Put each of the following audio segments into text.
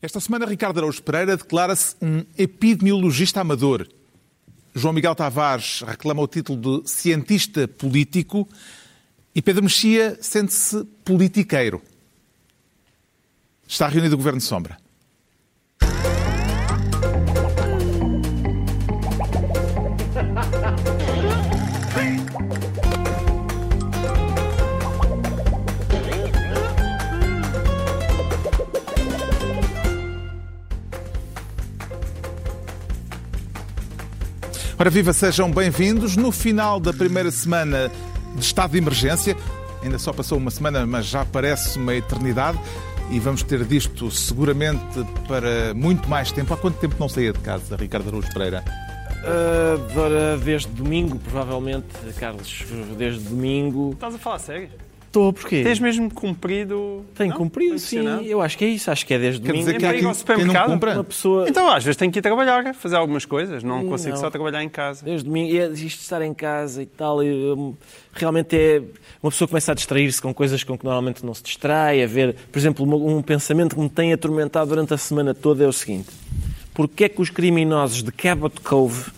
Esta semana, Ricardo Araújo Pereira declara-se um epidemiologista amador. João Miguel Tavares reclama o título de cientista político e Pedro Mexia sente-se politiqueiro. Está reunido o Governo Sombra. Ora viva, sejam bem-vindos. No final da primeira semana de estado de emergência, ainda só passou uma semana, mas já parece uma eternidade, e vamos ter disto seguramente para muito mais tempo. Há quanto tempo não saía de casa, Ricardo Araújo Pereira? Uh, desde domingo, provavelmente, Carlos, desde domingo. Estás a falar sério? Estou, porquê? Tens mesmo cumprido. Tenho cumprido, sim. Eu acho que é isso. Acho que é desde Quer domingo. dizer que há ao quem, não supermercado? Uma pessoa. Então, às vezes tenho que ir trabalhar, fazer algumas coisas. Não Hum, consigo não. só trabalhar em casa. Desde domingo, e é isto de estar em casa e tal, e, hum, realmente é. Uma pessoa começa a distrair-se com coisas com que normalmente não se distrai, a ver. Por exemplo, um pensamento que me tem atormentado durante a semana toda é o seguinte: porquê é que os criminosos de Cabot Cove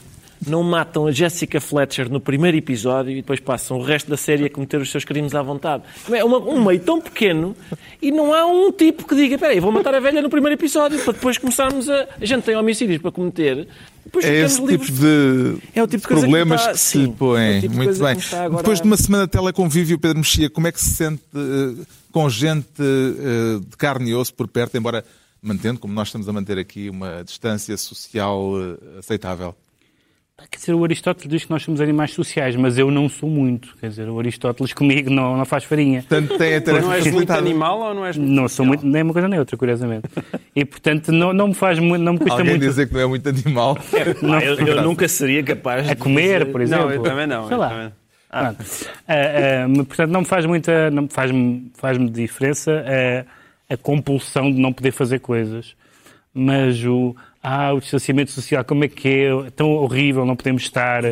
não matam a Jessica Fletcher no primeiro episódio e depois passam o resto da série a cometer os seus crimes à vontade? É uma- um meio tão pequeno e não há um tipo que diga: peraí, vou matar a velha no primeiro episódio para depois começarmos a. A gente tem homicídios para cometer. Depois É esse livres tipo de É o tipo de coisa que problemas está- que, sim, se põem. é tipo Muito bem. agora Depois de uma semana de teleconvívio, Pedro Mexia, como é que se sente eh, com gente eh, de carne e osso por perto, embora mantendo, como nós estamos a manter aqui, uma distância social eh, aceitável? Quer dizer, o Aristóteles diz que nós somos animais sociais, mas eu não sou muito. Quer dizer, o Aristóteles comigo não, não faz farinha. Portanto, tem a Mas tarefa não és muito animal ou não és muito Não sou muito, nem uma coisa nem outra, curiosamente. E, portanto, não, não me faz muito, não me custa Alguém muito dizer que não é muito animal. Ah, eu, eu nunca seria capaz a de comer, dizer- por exemplo. Não, eu também não. Sei lá. também-. Ah, ah, mas, portanto, não me faz muita, não me faz, diferença a, a compulsão de não poder fazer coisas. Mas o, ah, o distanciamento social, como é que é? Tão horrível, não podemos estar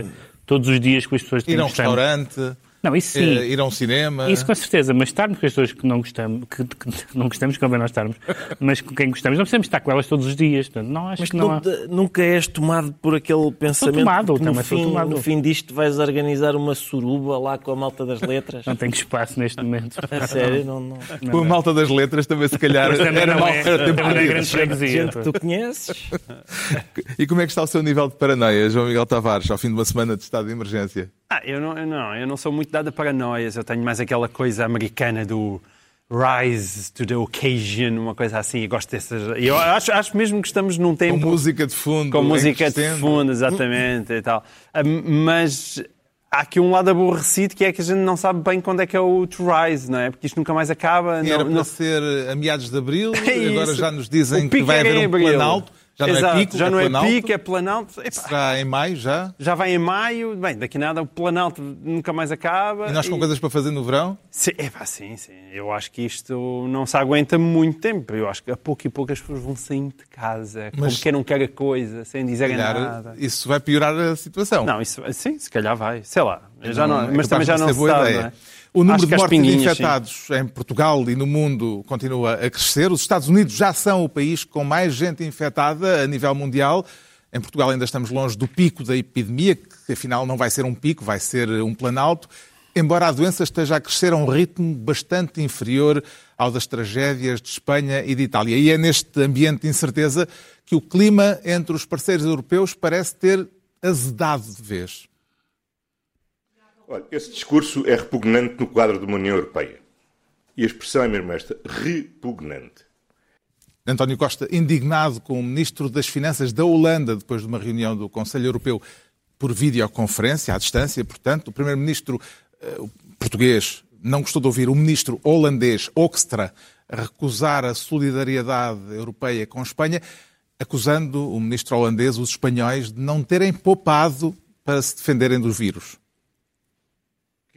todos os dias com as pessoas que Ir a um restaurante, Não, isso sim. eh, ir a um cinema. Isso com certeza, mas estarmos com as pessoas que não gostamos, que, que não gostamos, convém nós estarmos, mas com quem gostamos, não precisamos estar com elas todos os dias. Portanto, não acho Mas que não há... nunca, és tomado por aquele pensamento tomado, que no também fim, tomado. no fim disto vais organizar uma suruba lá com a malta das letras. Não tenho espaço neste momento. A sério, não, não. Com a malta das letras também, se calhar, Mas também era não mal é, era tempo não é grande freguesia. Gente tu conheces. E como é que está o seu nível de paranoia, João Miguel Tavares, ao fim de uma semana de estado de emergência? Ah, eu não, eu não, eu não sou muito dado a paranoias. Eu tenho mais aquela coisa americana do rise to the occasion, uma coisa assim. Eu gosto dessas. Eu acho, acho mesmo que estamos num Com tempo. música de fundo. com música de fundo, exatamente e tal. Ah, Mas há aqui um lado aborrecido que é que a gente não sabe bem quando é que é o to rise, não é? Porque isto nunca mais acaba. Era não, para não- ser a meados de abril, É agora já nos dizem O que vai era haver um planalto. Já não Exato, é pico, já é não planalto. é pico, é planalto. Epá, Será em maio já? já vai em maio, bem, daqui a nada o planalto nunca mais acaba. E nós com coisas para fazer no verão? Sim, epá, sim, sim. Eu acho que isto não se aguenta muito tempo. Eu acho que a pouco e pouco as pessoas vão saindo de casa, Mas- como quem não quer a coisa, sem dizerem Calhar, nada. isso vai piorar a situação. Não, isso, sim, se calhar vai. Sei lá. Já Não, não, é mas também já não se sabe, ideia. não é? O número de mortes pinguinhas, sim. infectados em Portugal e no mundo continua a crescer. Os Estados Unidos já são o país com mais gente infectada a nível mundial. Em Portugal ainda estamos longe do pico da epidemia, que afinal não vai ser um pico, vai ser um planalto. Embora a doença esteja a crescer a um ritmo bastante inferior ao das tragédias de Espanha e de Itália. E é neste ambiente de incerteza que o clima entre os parceiros europeus parece ter azedado de vez. Olha, esse discurso é repugnante no quadro de uma União Europeia. E a expressão é mesmo esta: repugnante. António Costa, indignado com o Ministro das Finanças da Holanda, depois de uma reunião do Conselho Europeu por videoconferência, à distância, portanto, o Primeiro-Ministro eh, português não gostou de ouvir o Ministro holandês, Oxtra, recusar a solidariedade europeia com a Espanha, acusando o Ministro holandês, os espanhóis, de não terem poupado para se defenderem dos vírus.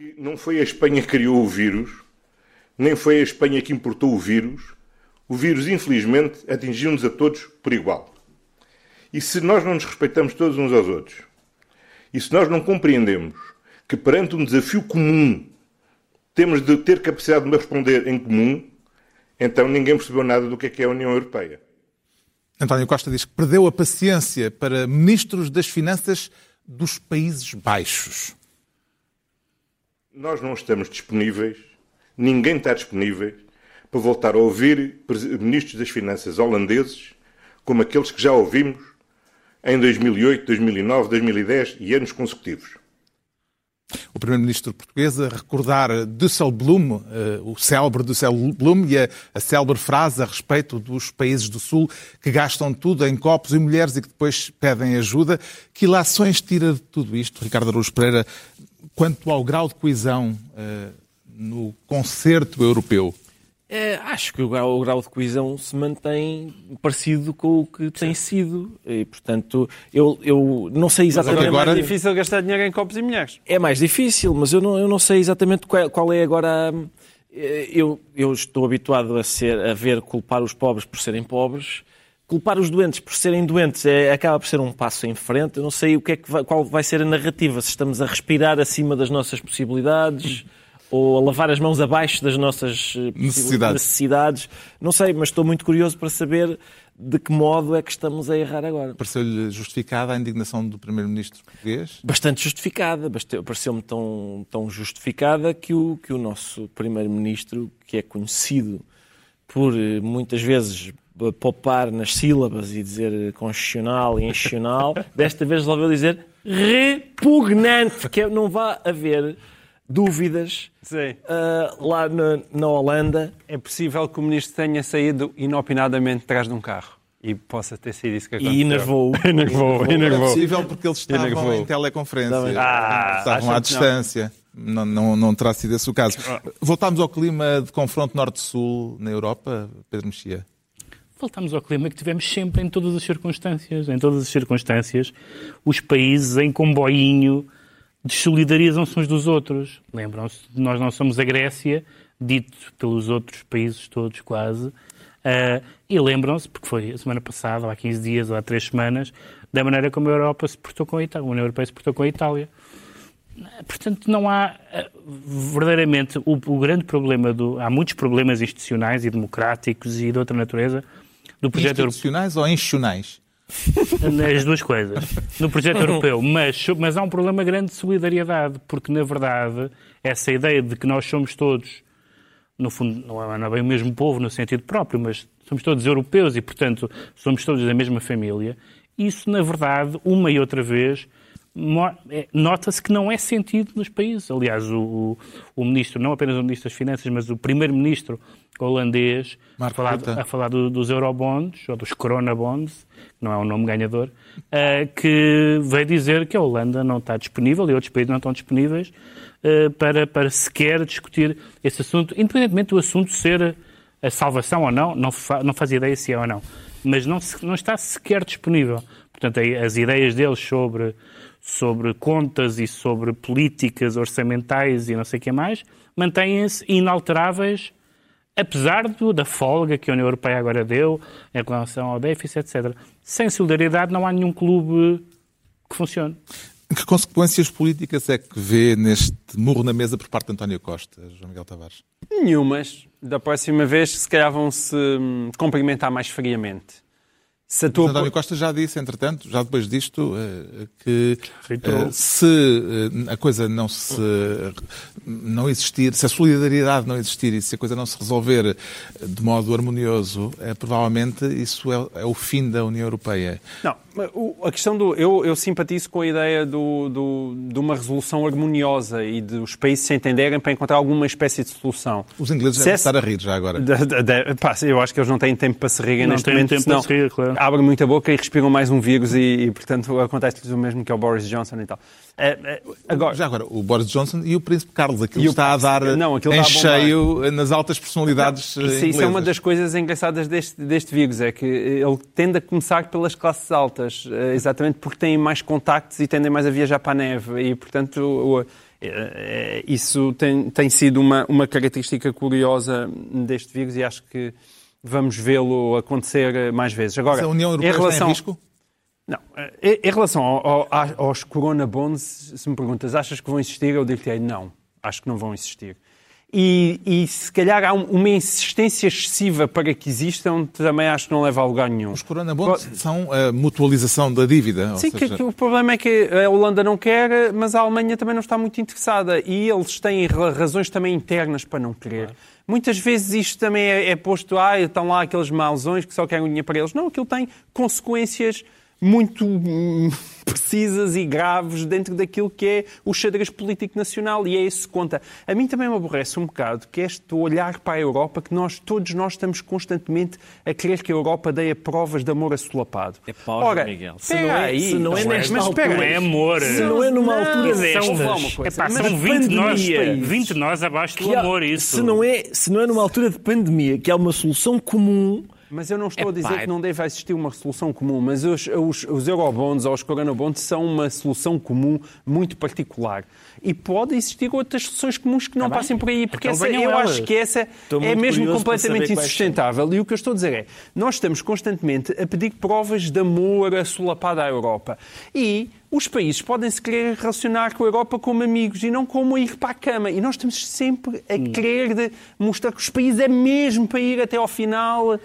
Que não foi a Espanha que criou o vírus, nem foi a Espanha que importou o vírus. O vírus, infelizmente, atingiu-nos a todos por igual. E se nós não nos respeitamos todos uns aos outros, e se nós não compreendemos que perante um desafio comum temos de ter capacidade de responder em comum, então ninguém percebeu nada do que é que é a União Europeia. António Costa diz que perdeu a paciência para ministros das Finanças dos Países Baixos. Nós não estamos disponíveis, ninguém está disponível para voltar a ouvir ministros das Finanças holandeses como aqueles que já ouvimos em 2008, 2009, 2010 e anos consecutivos. O primeiro-ministro português a recordar Dusselblum, uh, o célebre Dusselblum e a, a célebre frase a respeito dos países do Sul que gastam tudo em copos e mulheres e que depois pedem ajuda. Que ilações tira de tudo isto, Ricardo Araújo Pereira, quanto ao grau de coesão uh, no concerto europeu? É, acho que o grau, o grau, de coesão se mantém parecido com o que tem sido. E, portanto, eu, eu não sei exatamente. Mas agora é mais difícil gastar dinheiro em copos e mulheres. É mais difícil, mas eu não, eu não sei exatamente qual, qual é agora. Eu, eu estou habituado a, ser, a ver culpar os pobres por serem pobres. Culpar os doentes por serem doentes é, acaba por ser um passo em frente. Eu não sei o que é que vai, qual vai ser a narrativa. Se estamos a respirar acima das nossas possibilidades ou a lavar as mãos abaixo das nossas eh, necessidades. necessidades. Não sei, mas estou muito curioso para saber de que modo é que estamos a errar agora. Pareceu-lhe justificada a indignação do Primeiro-Ministro português? Bastante justificada. Pareceu-me tão, tão justificada que o, que o nosso Primeiro-Ministro, que é conhecido por eh, muitas vezes poupar nas sílabas e dizer constitucional e institucional, desta vez resolveu dizer repugnante, que é, não vai haver dúvidas uh, lá na, na, Holanda. É possível que o ministro tenha saído inopinadamente atrás de um carro. E possa ter sido isso que aconteceu. E enervou. enervou, enervou. É possível porque eles estavam enervou. em teleconferência. Ah, estavam à distância. Não, não, não terá sido esse o caso. Voltámos ao clima de confronto norte-sul na Europa, Pedro Mexia? Voltamos ao clima que tivemos sempre em todas as circunstâncias. Em todas as circunstâncias, os países em comboinho, desolidarizam-se uns dos outros. Lembram-se, nós não somos a Grécia, dito pelos outros países todos quase, uh, e lembram-se, porque foi a semana passada, ou há 15 dias, ou há 3 semanas, da maneira como a Europa se portou com a Itália, a União Europeia se portou com a Itália. Portanto, não há uh, verdadeiramente o, o, grande problema do. Há muitos problemas institucionais e democráticos e de outra natureza do projeto Institucionais europeu. ou institucionais? As duas coisas. No projeto europeu. Mas, mas há um problema grande de solidariedade, porque, na verdade, essa ideia de que nós somos todos, no fundo, não é, bem o mesmo povo no sentido próprio, mas somos todos europeus e, portanto, somos todos da mesma família, isso, na verdade, uma e outra vez, é, nota-se que não é sentido nos países. Aliás, o, o, ministro, não apenas o ministro das Finanças, mas o primeiro-ministro holandês, a falar, a falar do, dos eurobonds, ou dos corona bonds, que não é um nome ganhador, uh, que veio dizer que a Holanda não está disponível e outros países não estão disponíveis uh, para, para sequer discutir esse assunto, independentemente do assunto ser a salvação ou não, não, fa, não faz ideia se é ou não, mas não, não está sequer disponível. Portanto, as ideias deles sobre, sobre contas e sobre políticas orçamentais e não sei o que mais mantêm-se inalteráveis apesar do, da folga que a União Europeia agora deu em relação ao déficit, etc. Sem solidariedade não há nenhum clube que funcione. Que consequências políticas é que vê neste murro na mesa por parte de António Costa, João Miguel Tavares? Nenhumas. Da próxima vez, se calhar vão se hum, cumprimentar mais friamente. Se tua... António Costa já disse, entretanto, já depois disto, eh, que eh, se eh, a coisa não se não existir, se a solidariedade não existir e se a coisa não se resolver de modo harmonioso, é, provavelmente isso é, é o fim da União Europeia. Não, a questão do. Eu, eu simpatizo com a ideia do, do, de uma resolução harmoniosa e de os países se entenderem para encontrar alguma espécie de solução. Os ingleses devem estar a rir já agora. De, de, de, pá, eu acho que eles não têm tempo para se rirem neste momento. Tempo senão, para se rir, claro abrem muita boca e respiram mais um vírus e, e portanto, acontece-lhes o mesmo que ao Boris Johnson e tal. É, é, agora, Já agora, o Boris Johnson e o Príncipe Carlos, aquilo está a dar não, em cheio nas altas personalidades não, isso, isso, é uma das coisas engraçadas deste, deste vírus, é que ele tende a começar pelas classes altas, eh, exatamente porque têm mais contactos e tendem mais a viajar para a neve e, portanto, eh, isso tem, tem sido uma, uma característica curiosa deste vírus e acho que vamos vê-lo acontecer mais vezes. Agora, Mas a União Europeia em relação... está em risco? Não. Eh, em relação ao, ao, aos Corona Bonds, se me perguntas, achas que vão existir? Eu digo-te não. Acho que não vão existir. E, e se calhar há um- uma insistência excessiva para que existam, também acho que não leva a lugar nenhum. Os Corona Bonds são a mutualização da dívida. Sim, seja, que o problema é que a Holanda não quer, mas a Alemanha também não está muito interessada. E eles têm ra- razões também internas para não querer. Muitas vezes isto também é, é posto, ah, estão lá aqueles mauzões que só querem o dinheiro para eles. Não, aquilo tem consequências muito hum, precisas e graves dentro daquilo que é o xadrez político nacional e é isso que conta. A mim também me aborrece um bocado que é este olhar para a Europa que nós, todos nós estamos constantemente a querer que a Europa dê provas de amor assolapado. É pau, João Miguel. Se não é- aí, se não é mas nesta espera altura, é amor. Se não é numa altura destas, coisa. Epá, Mas são 20 nós, pandemia- 20 nós abaixo do amor, isso. Se não, é, se não é numa altura de pandemia que há uma solução comum, Mas eu não estou a Epá, dizer que não deve existir uma solução comum, mas os, os, os eurobonds ou os coronabonds são uma solução comum muito particular. E pode existir outras soluções comuns que não Tá bem. passem por aí, porque Então essa, eu elas. acho que essa Estou é mesmo completamente insustentável. E o que eu estou a dizer é, nós estamos constantemente a pedir provas de amor assolapado à Europa. E os países podem se querer relacionar com a Europa como amigos e não como ir para a cama. E nós estamos sempre a Hum. querer mostrar que os países é mesmo para ir até ao final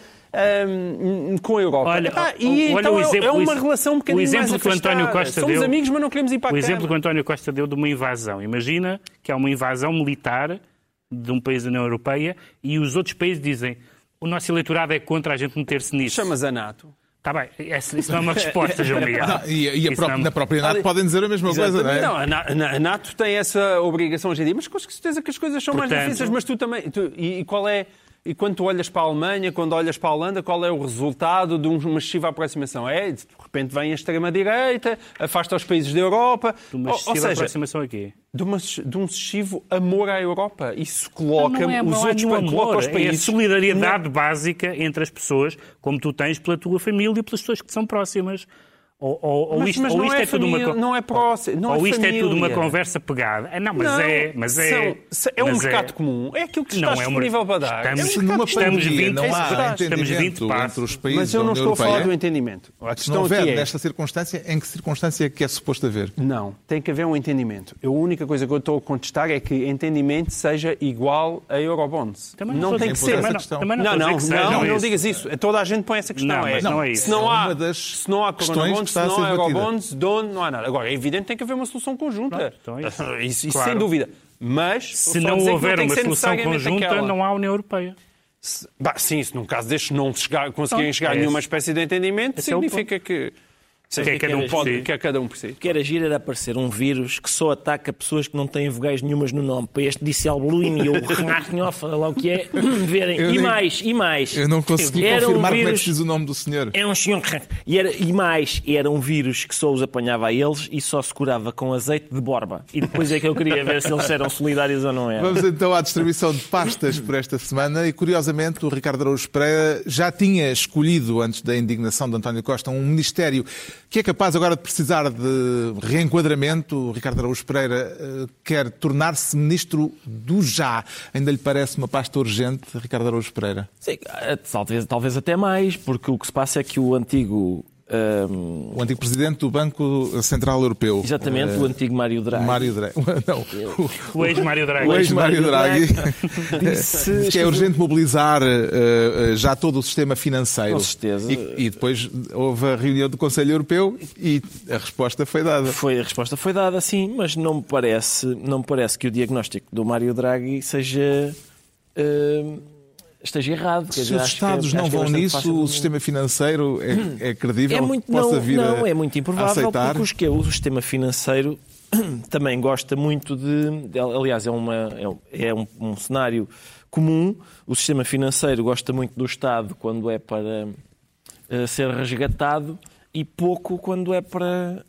hum, com a Europa. Olha, Epá, o- e olha então o é- exemplo- é uma relação um bocadinho o exemplo mais que o António. Costa Somos deu- amigos, mas não queremos ir para a O exemplo que o António Costa deu de uma invasão. Imagina que há uma invasão militar de um país da União Europeia e os outros países dizem o nosso eleitorado é contra a gente meter-se nisso. Chamas a NATO. Está bem, isso não é uma resposta, João Miguel. Não, e e a Isso pró- não- na própria NATO podem dizer a mesma coisa, não é? Não, a Na- a Na- a NATO tem essa obrigação hoje em dia, mas com certeza que as coisas são mais Portanto- difíceis, mas tu também. tu- e, e qual é. E quando tu olhas para a Alemanha, quando olhas para a Holanda, qual é o resultado de um- uma excessiva aproximação? É, de repente vem a extrema-direita, afasta os países da Europa. De uma Ou- ou excessiva seja, aproximação aqui. de, uma- de um excessivo amor à Europa. Isso coloca não é, os não há outros coloca amor, os é a países. solidariedade básica entre as pessoas, como tu tens pela tua família e pelas pessoas que te são próximas. Ou, ou, ou Mas- isto, mas ou não isto é é, tudo uma família, não é próximo, não é ou isto é tudo uma família. conversa pegada. Ah, não, mas Não, é, mas é, são- é um mas mercado comum. É aquilo que Não, está é um disponível para dar. Estamos- é um numa Estamos pandemia 20 não há estamos 20 entendimento passos. entre os países Mas eu não estou União a falar do Europeia, entendimento. A se não questão houver é... nesta circunstância, em que circunstância é que é suposto haver? Não, tem que haver um entendimento. A única coisa que eu estou a contestar é que entendimento seja igual a Eurobonds. Também não a tem que ser. não- questão. Não, não, não, não, digas isso. Toda a gente põe essa questão. Não, é, não é isso. Se não É há, uma das se não há questões que se está a não há eurobonds, dono, não há nada. Agora, é evidente que tem que haver uma solução conjunta. Pronto, então é isso. isso, Claro. sem dúvida. Mas, Se não que houver que uma solução conjunta, aquela. não há União Europeia. Se- bah, sim, se num caso destes não chegar, conseguirem Pronto, chegar a é nenhuma espécie de entendimento, Esse é o significa que, Que é cada um por pode, si. que é cada um por si. o que era giro era aparecer um vírus que só ataca pessoas que não têm vogais nenhumas no nome. Para este disse Albuline ou Renarnhofa, lá o que é, verem. Eu e nem- mais, e mais. Eu não consegui Era um confirmar como é que vírus- se diz o nome do senhor. É um senhor e, era, e mais, era um vírus que só os apanhava a eles e só se curava com azeite de borba. E depois é que eu queria ver se eles eram solidários ou não eram. Vamos então à distribuição de pastas por esta semana e, curiosamente, o Ricardo Araújo Pereira já tinha escolhido, antes da indignação de António Costa, um ministério que é capaz agora de precisar de reenquadramento. Ricardo Araújo Pereira eh, quer tornar-se ministro do já. Ainda lhe parece uma pasta urgente, Ricardo Araújo Pereira? Sim, eh, talvez, talvez até mais, porque o que se passa é que o antigo. Ahm, O antigo presidente do Banco Central Europeu. exatamente, eh, o antigo Mário Draghi. Mário Draghi. Não, o- O ex-Mário Draghi. O ex-Mário Draghi disse, diz que é urgente mobilizar eh, eh, já todo o sistema financeiro. Com certeza. E, e depois houve a reunião do Conselho Europeu e a resposta foi dada. Foi, a resposta foi dada, sim, mas não me parece, não me parece que o diagnóstico do Mário Draghi seja. ahm, esteja errado. Se dizer, os que- Estados não que é vão bastante nisso, o sistema financeiro é, é credível? É muito, não, não, é muito improvável, porque os que- o sistema financeiro também gosta muito de. de- aliás, é, uma, é um- é um, um cenário comum. O sistema financeiro gosta muito do Estado quando é para eh, ser resgatado e pouco quando é para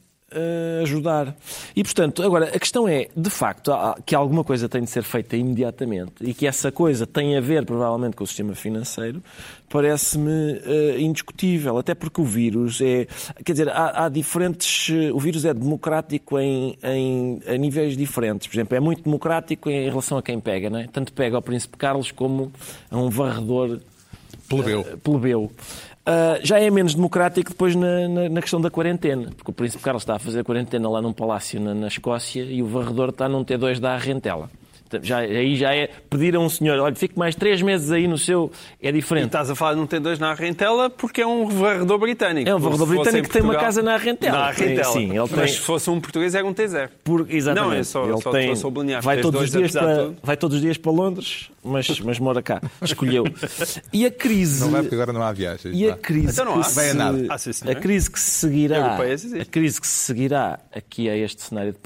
ajudar. E, portanto, agora, a questão é, de facto, que alguma coisa tem de ser feita imediatamente e que essa coisa tem a ver, provavelmente, com o sistema financeiro, parece-me eh, indiscutível. Até porque o vírus é. Quer dizer, há, há diferentes. eh, O vírus é democrático em, em, a níveis diferentes. Por exemplo, é muito democrático em relação a quem pega, não é? Tanto pega ao Príncipe Carlos como a um varredor Plebeu. eh, plebeu. Ah, já é menos democrático depois na, na- na questão da quarentena, porque o Príncipe Carlos está a fazer a quarentena lá num palácio na, na Escócia e o varredor está num T2 da Rentela. Já, aí já é pedir a um senhor, olha, fique mais três meses aí no seu. É E diferente. estás a falar de um T2 na Arrentela porque é um varredor britânico. É um varredor se britânico que tem uma Portugal- casa na Arrentela. Na Arrentela. Sim, ele tem- Mas se fosse um português era um T0. Por, exatamente. Não, é só- ele só- tem, só sublinhar, vai, todos os dias para, tudo. vai todos os dias para Londres, mas, mas mora cá. Escolheu. E a crise. Não vai porque agora não há viagens. E a crise Então não há. Vai a se, nada. Ah, sim, a crise que se seguirá a crise que se seguirá aqui a este cenário de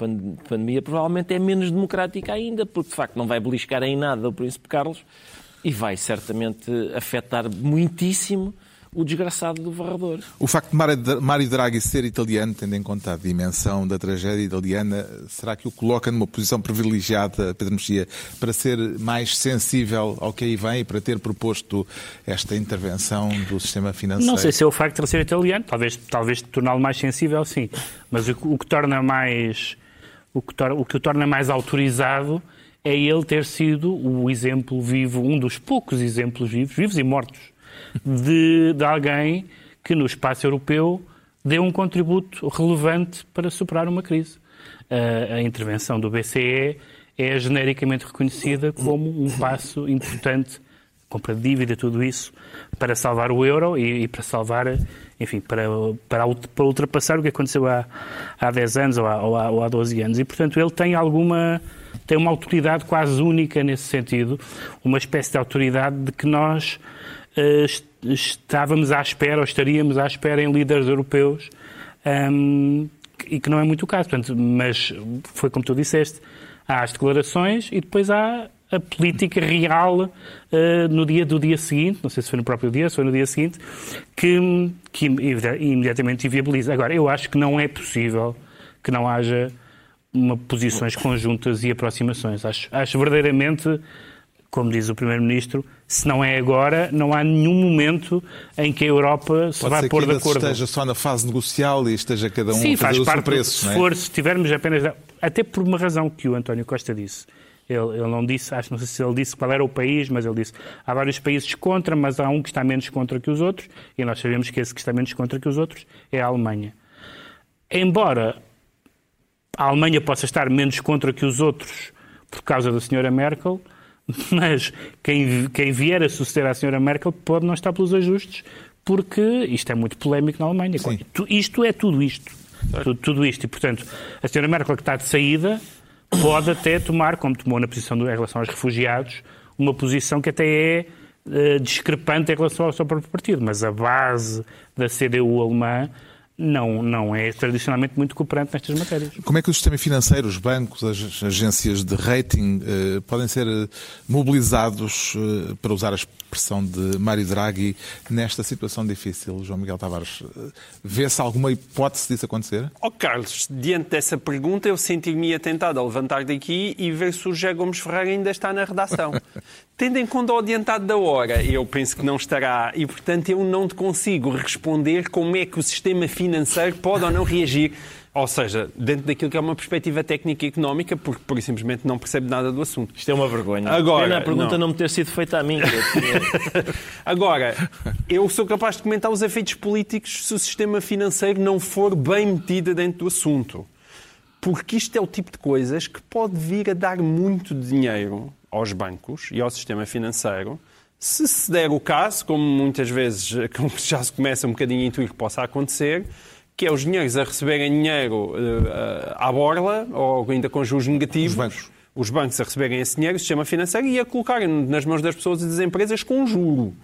pandemia provavelmente é menos democrática ainda porque de facto não vai beliscar em nada o príncipe Carlos e vai certamente afetar muitíssimo o desgraçado do varrador. O facto de Mário- Draghi ser italiano, tendo em conta a dimensão da tragédia italiana, será que o coloca numa posição privilegiada, Pedro Mexia, para ser mais sensível ao que aí vem e para ter proposto esta intervenção do sistema financeiro? Não sei se é o facto de ele ser italiano, talvez, talvez torná-lo mais sensível, sim. Mas o, que- o que torna mais o que, tor- o que o torna mais autorizado é ele ter sido o exemplo vivo, um dos poucos exemplos vivos, vivos e mortos, de, de alguém que no espaço europeu deu um contributo relevante para superar uma crise. A, a intervenção do BCE é genericamente reconhecida como um passo importante compra de dívida, tudo isso, para salvar o euro e, e para salvar, enfim, para, para, para ultrapassar o que aconteceu há, há 10 anos ou há, ou, há, ou há 12 anos. E, portanto, ele tem alguma, tem uma autoridade quase única nesse sentido, uma espécie de autoridade de que nós est- estávamos à espera, ou estaríamos à espera em líderes europeus, hum, e que não é muito o caso. Portanto, mas foi como tu disseste, há as declarações e depois há a política real eh, no dia do dia seguinte, não sei se foi no próprio dia, se foi no dia seguinte, que, que imedi- imediatamente inviabiliza. Agora, eu acho que não é possível que não haja uma, posições conjuntas e aproximações. Acho, acho verdadeiramente, como diz o Primeiro-Ministro, se não é agora, não há nenhum momento em que a Europa se Pode vai pôr de acordo. esteja só na fase negocial e esteja cada um Sim, a fazer faz o parte. preço. se, não é? for, se tivermos apenas. Até por uma razão que o António Costa disse. Ele, ele não disse, acho não sei se ele disse qual era o país, mas ele disse há vários países contra, mas há um que está menos contra que os outros, e nós sabemos que esse que está menos contra que os outros é a Alemanha. Embora a Alemanha possa estar menos contra que os outros por causa da senhora Merkel, mas quem, quem vier a suceder à senhora Merkel pode não estar pelos ajustes, porque isto é muito polémico na Alemanha. Tu- Isto é tudo isto. Tudo, tudo isto. E, portanto, a senhora Merkel que está de saída pode até tomar, como tomou na posição do, em relação aos refugiados, uma posição que até é eh, discrepante em relação ao seu próprio partido. Mas a base da CDU alemã não, não é tradicionalmente muito cooperante nestas matérias. Como é que o sistema financeiro, os bancos, as agências de rating eh, podem ser eh, mobilizados, eh, para usar a expressão de Mário Draghi, nesta situação difícil, João Miguel Tavares? Eh, Vê-se alguma hipótese disso acontecer? Ó Carlos, diante dessa pergunta, eu senti-me tentado a levantar daqui e ver se o José Gomes Ferreira ainda está na redação. Tendo em conta o adiantado da hora, eu penso que não estará e, portanto, eu não te consigo responder como é que o sistema financeiro pode ou não reagir. Ou seja, dentro daquilo que é uma perspectiva técnica e económica, porque, por simplesmente, não percebe nada do assunto. Isto é uma vergonha. Agora, Pena a pergunta não. não. me ter sido feita a mim. Agora, eu sou capaz de comentar os efeitos políticos se o sistema financeiro não for bem metido dentro do assunto. Porque isto é o tipo de coisas que pode vir a dar muito dinheiro aos bancos e ao sistema financeiro, se se der o caso, como muitas vezes como já se começa um bocadinho a intuir que possa acontecer, que é os dinheiros a receberem dinheiro eh, à borla, ou ainda com juros negativos, Os bancos. os bancos a receberem esse dinheiro, o sistema financeiro, e a colocarem nas mãos das pessoas e das empresas com juro.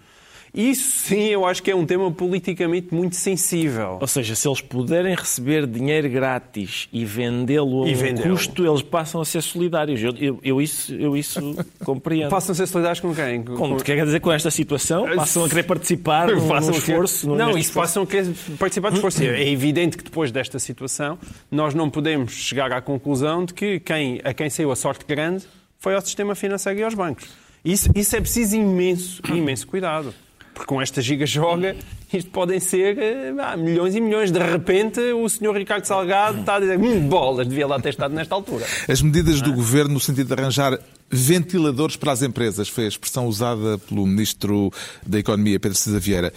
Isso sim, eu acho que é um tema politicamente muito sensível. Ou seja, se eles puderem receber dinheiro grátis e vendê-lo a E um vendê-lo. custo, eles passam a ser solidários. Eu, eu, eu isso, eu isso compreendo. Passam a ser solidários com quem? Como, quer dizer, com esta situação, passam a querer participar querer- esforço. num- Não, isso esforço. passam a querer participar do esforço. É evidente que depois desta situação nós não podemos chegar à conclusão de que quem, a quem saiu a sorte grande foi ao sistema financeiro e aos bancos. Isso, isso é preciso imenso, imenso cuidado. Porque com esta giga-joga, isto podem ser ah, milhões e milhões. De repente, o senhor Ricardo Salgado está a dizer hum, bolas, devia lá ter estado nesta altura. As medidas do governo no sentido de arranjar ventiladores para as empresas, foi a expressão usada pelo Ministro da Economia, Pedro Cisa Vieira,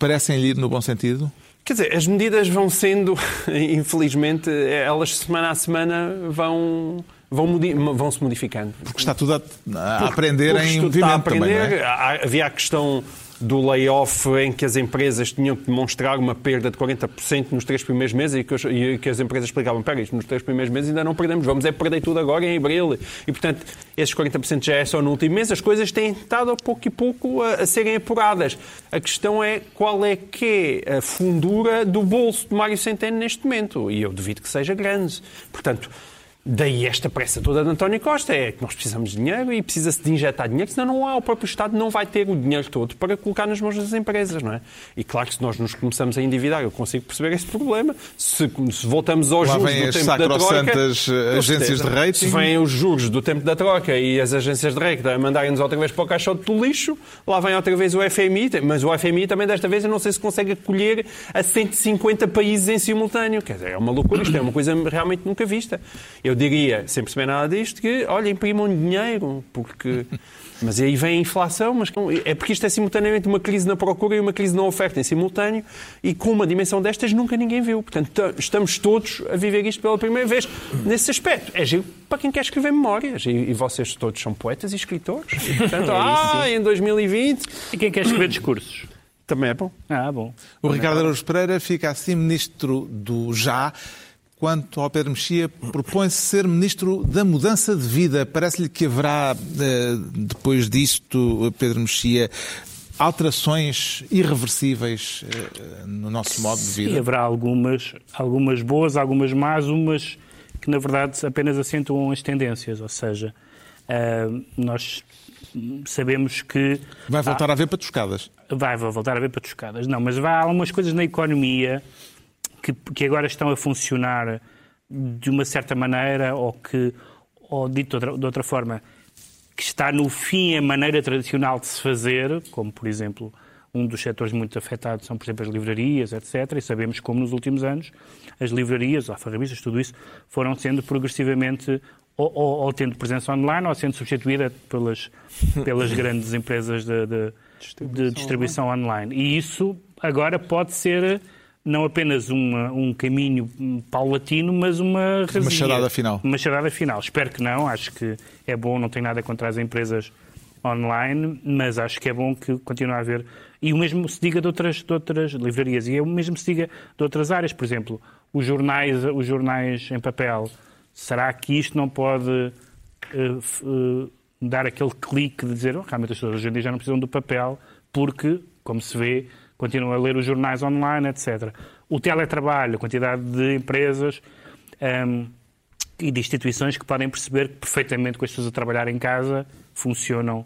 parecem-lhe no bom sentido? Quer dizer, as medidas vão sendo, infelizmente, elas semana a semana vão, vão, modi vão se modificando. Porque está tudo a, a aprender Porque em tudo movimento está a aprender. também, é? Havia a questão do layoff em que as empresas tinham que demonstrar uma perda de 40% nos três primeiros meses e que, os- e que as empresas explicavam, espera, isto nos três primeiros meses ainda não perdemos, vamos é perder tudo agora em abril. E, portanto, esses 40% já é só no último mês, as coisas têm estado a pouco e pouco a, a serem apuradas. A questão é qual é que é a fundura do bolso de Mário Centeno neste momento. E eu duvido que seja grande. Portanto, Daí esta pressa toda de António Costa é que nós precisamos de dinheiro e precisa-se de injetar dinheiro, senão não há, o próprio Estado não vai ter o dinheiro todo para colocar nas mãos das empresas, não é? E claro que se nós nos começamos a endividar, eu consigo perceber esse problema. Se, se voltamos aos Lá juros do tempo da troca... agências de rating. Se vêm os juros do tempo da troca e as agências de rating a mandarem-nos outra vez para o caixote do lixo, lá vem outra vez o FMI, mas o FMI também desta vez eu não sei se consegue acolher a 150 países em simultâneo. Quer dizer, é uma loucura, isto é uma coisa realmente nunca vista. Eu diria, sem perceber nada disto, que, olha, imprimam dinheiro, porque... Mas aí vem a inflação, mas é porque isto é simultaneamente uma crise na procura e uma crise na oferta em simultâneo, e com uma dimensão destas nunca ninguém viu. Portanto, estamos todos a viver isto pela primeira vez. Nesse aspecto, é giro para quem quer escrever memórias, e, e vocês todos são poetas e escritores. E, portanto, ah, em 2020 E quem quer escrever discursos? também é bom. Ah, bom. O Ricardo Araújo Pereira fica assim ministro do já, quanto ao Pedro Mexia propõe-se ser ministro da mudança de vida. Parece-lhe que haverá, eh, depois disto, Pedro Mexia, alterações irreversíveis eh, no nosso modo de vida? haverá algumas, algumas boas, algumas más, umas que na verdade apenas acentuam as tendências, ou seja, ah, nós sabemos que Vai voltar a haver patuscadas. vai, vai voltar a ver patuscadas. Não, mas há algumas coisas na economia que, que agora estão a funcionar de uma certa maneira ou que, ou dito de outra, de outra forma, que está no fim a maneira tradicional de se fazer, como por exemplo um dos setores muito afetados são, por exemplo, as livrarias, etc. E sabemos como nos últimos anos as livrarias, alfarrabistas, tudo isso, foram sendo progressivamente ou, ou- ou tendo presença online ou sendo substituída pelas, pelas grandes empresas de, de- de distribuição online. E isso agora pode ser não apenas uma- um caminho paulatino, mas uma razia. charada final. Uma charada final. Espero que não. Acho que é bom, não tenho nada contra as empresas online, mas acho que é bom que continue a haver. E o mesmo se diga de outras, de outras livrarias. E é o mesmo se diga de outras áreas. Por exemplo, os jornais, os jornais em papel. Será que isto não pode f- eh, dar aquele clique de dizer oh, realmente as pessoas hoje em dia já não precisam do papel porque, como se vê, continuam a ler os jornais online, etc. O teletrabalho, a quantidade de empresas ehm, e de instituições que podem perceber que perfeitamente com as pessoas a trabalhar em casa funcionam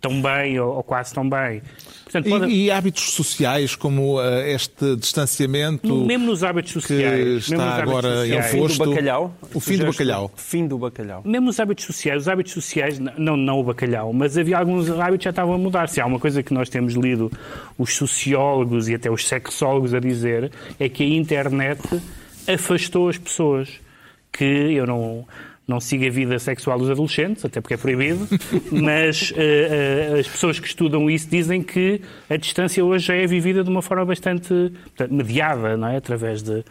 tão bem ou, ou quase tão bem. Portanto, pode- E, e hábitos sociais, como eh, este distanciamento mesmo nos hábitos que sociais, mesmo nos está agora em sociais, Fim do bacalhau. o fim do bacalhau. Fim do bacalhau. Mesmo os hábitos sociais, os hábitos sociais, não, não o bacalhau, mas havia alguns hábitos que já estavam a mudar. Se há uma coisa que nós temos lido os sociólogos e até os sexólogos a dizer, é que a internet afastou as pessoas. Que eu não, não sigo a vida sexual dos adolescentes, até porque é proibido, mas eh, eh, as pessoas que estudam isso dizem que a distância hoje já é vivida de uma forma bastante portanto, mediada, não é? Através de,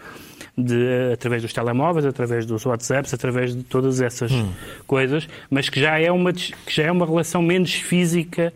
de- através dos telemóveis, através dos WhatsApps, através de todas essas coisas, mas que já é uma que já é uma relação menos física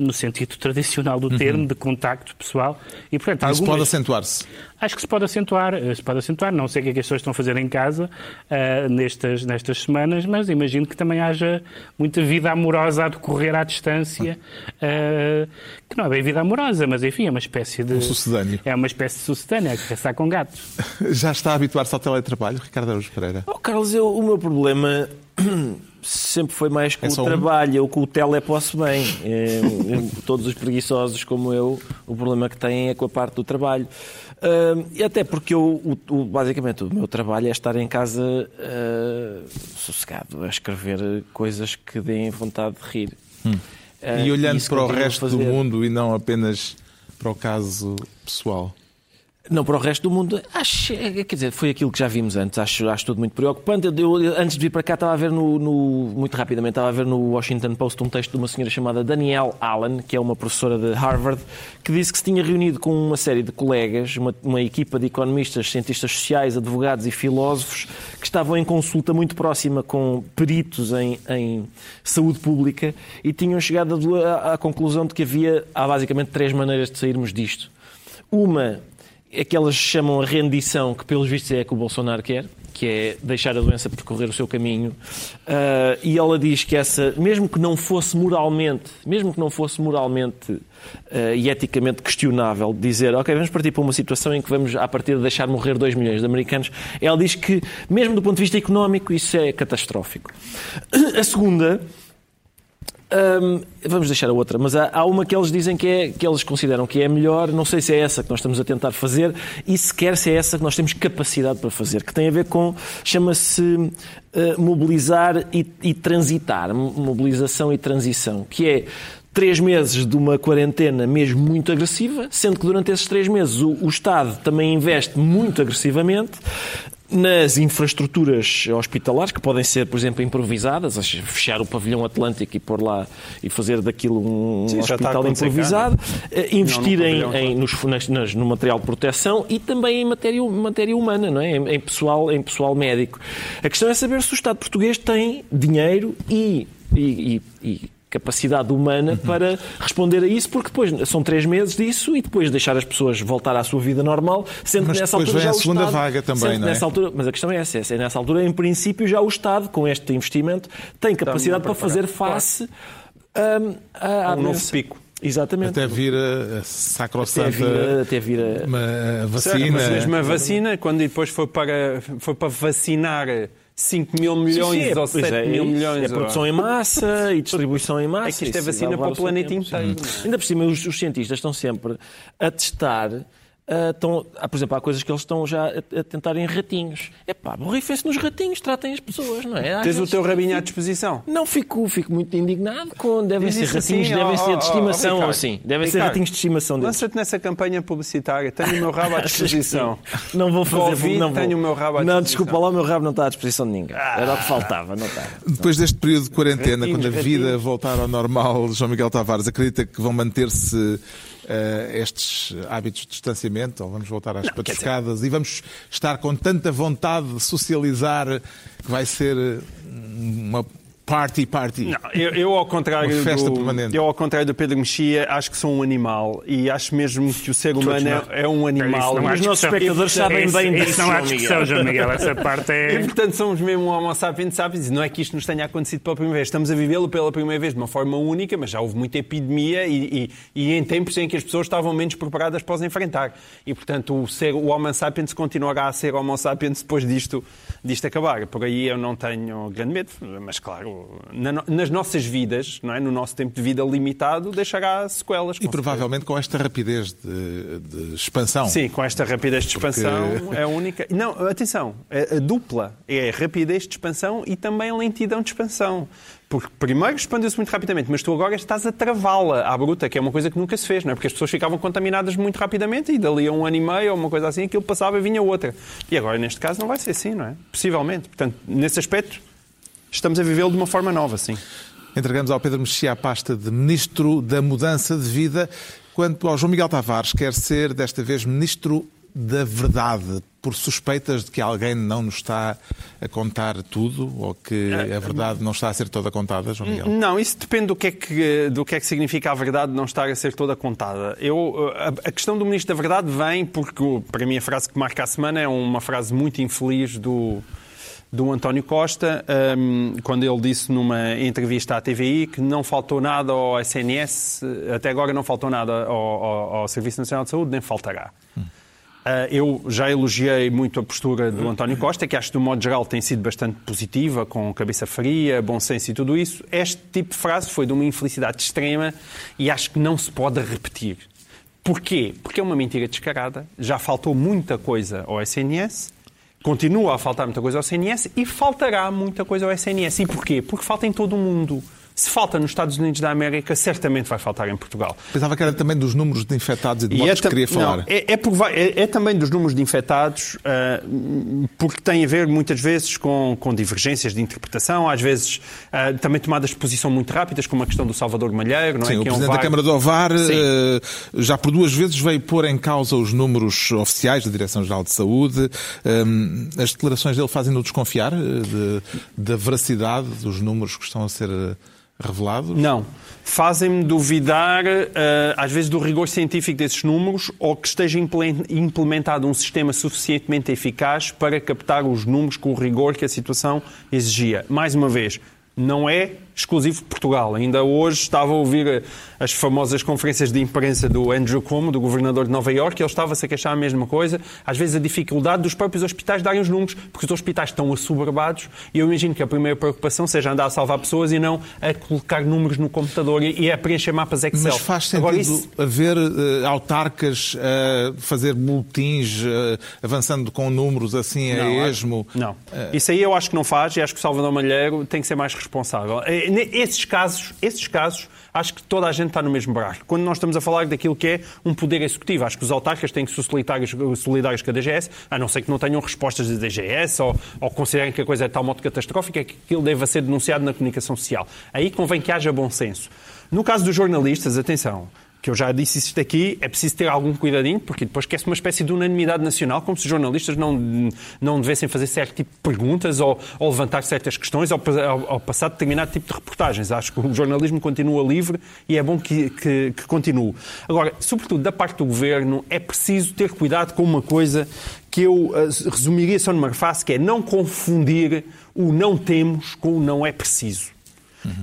no sentido tradicional do termo de contacto pessoal e portanto Isso pode algumas- acentuar-se. Acho que se pode acentuar, eh, se pode acentuar. Não sei o que é que as pessoas estão a fazer em casa ah, nestas, nestas semanas, mas imagino que também haja muita vida amorosa a decorrer à distância, ah, que não é bem vida amorosa, mas enfim, é uma espécie de. Um sucedâneo. É uma espécie de sucedâneo, é caçar com gato. Já está a habituar-se ao teletrabalho, Ricardo Araújo Pereira? Oh, Carlos, eu- o meu problema sempre foi mais com É o só um? trabalho. Eu com o tele posso bem. É, é, todos os preguiçosos como eu, o problema que têm é com a parte do trabalho. Ah, e até porque eu, o- o- basicamente o meu trabalho é estar em casa ah, sossegado, a escrever coisas que deem vontade de rir. Ah, E olhando isso para o resto do mundo e não apenas para o caso pessoal. Não para o resto do mundo. Acho, é, quer dizer, foi aquilo que já vimos antes. Acho, acho tudo muito preocupante. Eu, eu, antes de vir para cá, estava a ver no, no, muito rapidamente, estava a ver no Washington Post um texto de uma senhora chamada Danielle Allen, que é uma professora de Harvard, que disse que se tinha reunido com uma série de colegas, uma, uma equipa de economistas, cientistas sociais, advogados e filósofos, que estavam em consulta muito próxima com peritos em, em saúde pública e tinham chegado à, à conclusão de que havia, há basicamente três maneiras de sairmos disto. Uma é que chamam a rendição, que pelos vistos é que o Bolsonaro quer, que é deixar a doença percorrer o seu caminho. Uh, e ela diz que essa, mesmo que não fosse moralmente, mesmo que não fosse moralmente uh, e eticamente questionável, dizer, ok, vamos partir para uma situação em que vamos, a partir de deixar morrer 2 milhões de americanos, ela diz que, mesmo do ponto de vista económico, isso é catastrófico. A segunda vamos deixar a outra, mas há, há, uma que eles dizem que, é, que eles consideram que é melhor, não sei se é essa que nós estamos a tentar fazer e sequer se é essa que nós temos capacidade para fazer, que tem a ver com, chama-se uh, mobilizar e, e transitar, mobilização e transição, que é três meses de uma quarentena mesmo muito agressiva, sendo que durante esses três meses o, o Estado também investe muito agressivamente nas infraestruturas hospitalares, que podem ser, por exemplo, improvisadas, fechar o pavilhão Atlântico e pôr lá e fazer daquilo um Sim, hospital improvisado, eh, investir não, em, em nos, nas, no material de proteção e também em matéria, matéria humana, não é? Em, em, pessoal, em pessoal médico. A questão é saber se o Estado português tem dinheiro e, e, e, e capacidade humana para responder a isso, porque depois são três meses disso e depois deixar as pessoas voltar à sua vida normal, sendo mas que nessa altura vem já a segunda Estado, vaga também, não é? Nessa altura, mas a questão é essa, é, nessa altura, em princípio, já o Estado, com este investimento, tem capacidade para fazer face um, a, a um novo pico. Exatamente. Até vir a sacrossanta até vir, até vir a... Uma vacina. Certo, mas mesmo a vacina, quando depois foi para, foi para vacinar 5 mil milhões sim, sim, ou 7 é, mil milhões. É produção em massa e distribuição em massa. É que isto é vacina para o planeta inteiro. Ainda por cima, os, os cientistas estão sempre a testar Uh, estão, ah, por exemplo, há coisas que eles estão já a, a tentar em ratinhos. É pá, borrifem-se nos ratinhos, tratem as pessoas, não é? Tens o teu rabinho à disposição? Não, fico, fico muito indignado com. Devem Diz ser ratinhos, assim, devem oh, ser de estimação oh, oh, assim. Devem Ricardo, ser ratinhos de estimação deles. Lança-te nessa campanha publicitária, tenho o meu rabo à disposição. não vou fazer Covid, não vou. tenho o meu rabo à disposição. Não, desculpa lá, o meu rabo não está à disposição de ninguém. Era o que faltava, não está. Depois deste período de quarentena, ratinhos, quando a vida ratinhos. voltar ao normal, João Miguel Tavares acredita que vão manter-se uh, estes hábitos de distanciamento, ou vamos voltar às patuscadas, e vamos estar com tanta vontade de socializar que vai ser uma Party, party. Não, eu, eu, ao contrário Uma festa do, permanente. eu, ao contrário do Pedro Mexia, acho que sou um animal e acho mesmo que o ser humano é, é, um animal. Os nossos espectadores sabem bem disso. Isso não há discussão, João Miguel. Essa parte é. E, portanto, somos mesmo um Homo sapiens sapiens. Não é que isto nos tenha acontecido pela primeira vez. Estamos a vivê-lo pela primeira vez de uma forma única, mas já houve muita epidemia e, e, e, em tempos em que as pessoas estavam menos preparadas para os enfrentar. E, portanto, o, ser, o Homo sapiens continuará a ser Homo sapiens depois disto, disto acabar. Por aí eu não tenho grande medo, mas, claro, na, nas nossas vidas, não é? no nosso tempo de vida limitado, deixará sequelas. E provavelmente com esta rapidez de, de, expansão. Sim, com esta rapidez de expansão Porque... é única. Não, atenção, a, a dupla é rapidez de expansão e também lentidão de expansão. Porque primeiro expandiu-se muito rapidamente, mas tu agora estás a travá-la à bruta, que é uma coisa que nunca se fez, não é? Porque as pessoas ficavam contaminadas muito rapidamente e dali a um ano e meio ou uma coisa assim, aquilo passava e vinha outra. E agora, neste caso, não vai ser assim, não é? Possivelmente. Portanto, nesse aspecto, estamos a vivê-lo de uma forma nova, sim. Entregamos ao Pedro Mexia a pasta de Ministro da Mudança de Vida, quanto ao João Miguel Tavares quer ser, desta vez, Ministro da Verdade, por suspeitas de que alguém não nos está a contar tudo ou que a verdade não está a ser toda contada, João Miguel? Não, isso depende do que é que, do que, é que significa a verdade não estar a ser toda contada. Eu, a, a questão do Ministro da Verdade vem porque, para mim, a frase que marca a semana é uma frase muito infeliz do do António Costa, um, quando ele disse numa entrevista à TVI que não faltou nada ao SNS, até agora não faltou nada ao, ao, ao Serviço Nacional de Saúde, nem faltará. Hum. Uh, eu já elogiei muito a postura do António Costa, que acho que, de um modo geral, tem sido bastante positiva, com cabeça fria, bom senso e tudo isso. Este tipo de frase foi de uma infelicidade extrema e acho que não se pode repetir. Porquê? Porque é uma mentira descarada. Já faltou muita coisa ao SNS Continua a faltar muita coisa ao CNS e faltará muita coisa ao SNS. E porquê? Porque falta em todo o mundo. Se falta nos Estados Unidos da América, certamente vai faltar em Portugal. Pensava que era também dos números de infectados e de E mortes é, que queria falar. não, é, é por é- é também dos números de infectados, ah, porque tem a ver muitas vezes com, com divergências de interpretação, às vezes ah, também tomadas de posição muito rápidas, como a questão do Salvador Malheiro, não é? Sim, o Que é um Presidente da Câmara do Ovar eh, já por duas vezes veio pôr em causa os números oficiais da Direção-Geral de Saúde. As declarações dele fazem-no desconfiar de- da veracidade dos números que estão a ser revelados? Não. Fazem-me duvidar, eh, às vezes, do rigor científico desses números ou que esteja imple- implementado um sistema suficientemente eficaz para captar os números com o rigor que a situação exigia. Mais uma vez, não é exclusivo de Portugal. Ainda hoje estava a ouvir eh, as famosas conferências de imprensa do Andrew Cuomo, do governador de Nova Iorque, ele estava-se a queixar a mesma coisa. Às vezes a dificuldade dos próprios hospitais darem os números, porque os hospitais estão assoberbados e eu imagino que a primeira preocupação seja andar a salvar pessoas e não a colocar números no computador e e a preencher mapas Excel. Mas faz sentido Agora, isso- haver eh, autarcas a fazer boletins eh, avançando com números assim a Não, esmo? Não. Isso aí eu acho que não faz e acho que o Salvador Malheiro tem que ser mais responsável. Ne- Esses casos, esses casos, acho que toda a gente está no mesmo barco. Quando nós estamos a falar daquilo que é um poder executivo, acho que os autarcas têm que ser solidários, solidários com a DGS, a não ser que não tenham respostas da DGS ou, ou considerem que a coisa é tal modo catastrófica que aquilo deva ser denunciado na comunicação social. Aí convém que haja bom senso. No caso dos jornalistas, atenção, que eu já disse isto aqui, é preciso ter algum cuidadinho, porque depois quer-se uma espécie de unanimidade nacional, como se os jornalistas não, não devessem fazer certo tipo de perguntas ou, ou levantar certas questões ou, ou passar determinado tipo de reportagens. Acho que o jornalismo continua livre e é bom que, que, que continue. Agora, sobretudo da parte do governo, é preciso ter cuidado com uma coisa que eu eh, resumiria só numa frase, que é não confundir o não temos com o não é preciso.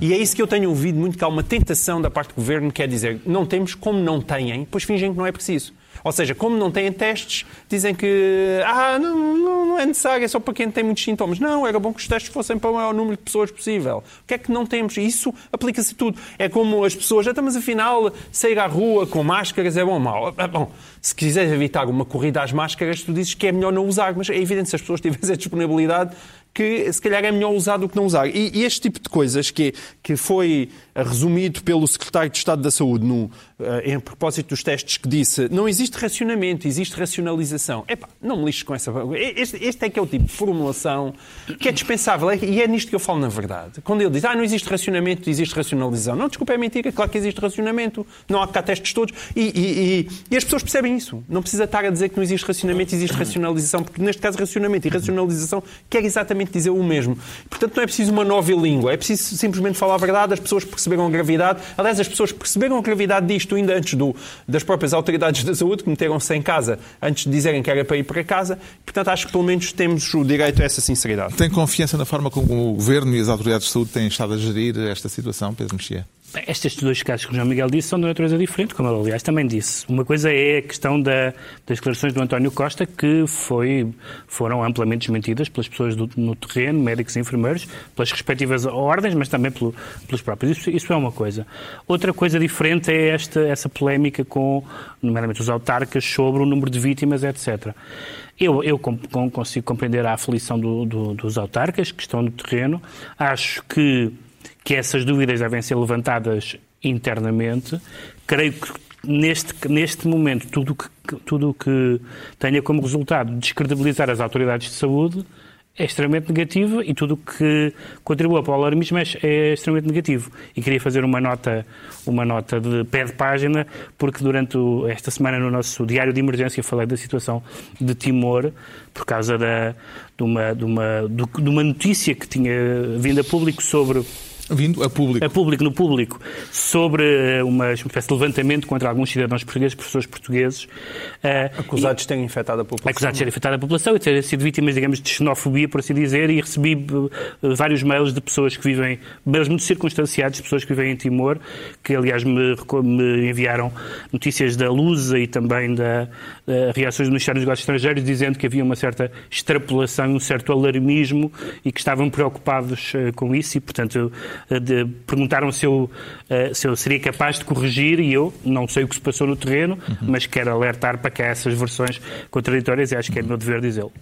E é isso que eu tenho ouvido muito, que há uma tentação da parte do governo, que é dizer, não temos como não têm, depois fingem que não é preciso. Ou seja, como não têm testes, dizem que ah, não, não, é necessário, é só para quem tem muitos sintomas. Não, era bom que os testes fossem para o maior número de pessoas possível. O que é que não temos? Isso aplica-se a tudo. É como as pessoas, já estamos afinal, sair à rua com máscaras é bom ou mau. Ah, Bom, se quiseres evitar uma corrida às máscaras, tu dizes que é melhor não usar, mas é evidente se as pessoas tivessem a disponibilidade que se calhar é melhor usar do que não usar. E, e este tipo de coisas que, que foi resumido pelo Secretário de Estado da Saúde no, eh, em propósito dos testes, que disse não existe racionamento, existe racionalização. Epá, não me lixes com essa... Este, este é que é o tipo de formulação que é dispensável. E é nisto que eu falo na verdade. Quando ele diz, ah, não existe racionamento, existe racionalização. Não, desculpa, é mentira. Claro que existe racionamento. Não há cá testes todos. E, e- e- e as pessoas percebem isso. Não precisa estar a dizer que não existe racionamento, existe racionalização, porque neste caso racionamento e racionalização quer exatamente dizer o mesmo. Portanto, não é preciso uma nova língua, é preciso simplesmente falar a verdade, as pessoas perceberam a gravidade. Aliás, as pessoas perceberam a gravidade disto ainda antes do, das próprias autoridades da saúde, que meteram-se em casa antes de dizerem que era para ir para casa. Portanto, acho que pelo menos temos o direito a essa sinceridade. Tem confiança na forma como o Governo e as autoridades de saúde têm estado a gerir esta situação, Pedro Mexia? Estes dois casos que o João Miguel disse são de natureza diferente, como ele, aliás, também disse. Uma coisa é a questão da, das declarações do António Costa, que foi, foram amplamente desmentidas pelas pessoas do- no terreno, médicos e enfermeiros, pelas respectivas ordens, mas também pelo- pelos próprios. Isso, isso é uma coisa. Outra coisa diferente é esta, essa polémica com, nomeadamente, os autarcas sobre o número de vítimas, etc. Eu, eu consigo compreender a aflição do- do- dos autarcas que estão no terreno. Acho que que essas dúvidas devem ser levantadas internamente. Creio que neste, neste momento tudo que, tudo que tenha como resultado descredibilizar as autoridades de saúde é extremamente negativo e tudo que contribua para o alarmismo é, é extremamente negativo. E queria fazer uma nota, uma nota de pé de página, porque durante esta semana no nosso diário de emergência falei da situação de Timor, por causa da, de, uma, de, uma, de uma notícia que tinha vindo a público sobre Vindo a público. a público, no público, sobre eh, uma espécie de levantamento contra alguns cidadãos portugueses, professores portugueses. eh, Acusados de terem infectado a população. acusados de terem afetado a população e de terem sido vítimas, digamos, de xenofobia, por assim dizer, e recebi eh, vários mails de pessoas que vivem, mails muito circunstanciados, de pessoas que vivem em Timor, que aliás me, me enviaram notícias da Lusa e também da, da reações do Ministério dos Negócios Estrangeiros, dizendo que havia uma certa extrapolação e um certo alarmismo e que estavam preocupados com isso e, portanto, de- perguntaram se eu, eh, se eu seria capaz de corrigir e eu não sei o que se passou no terreno, mas quero alertar para que há essas versões contraditórias e acho que é meu dever dizê-lo.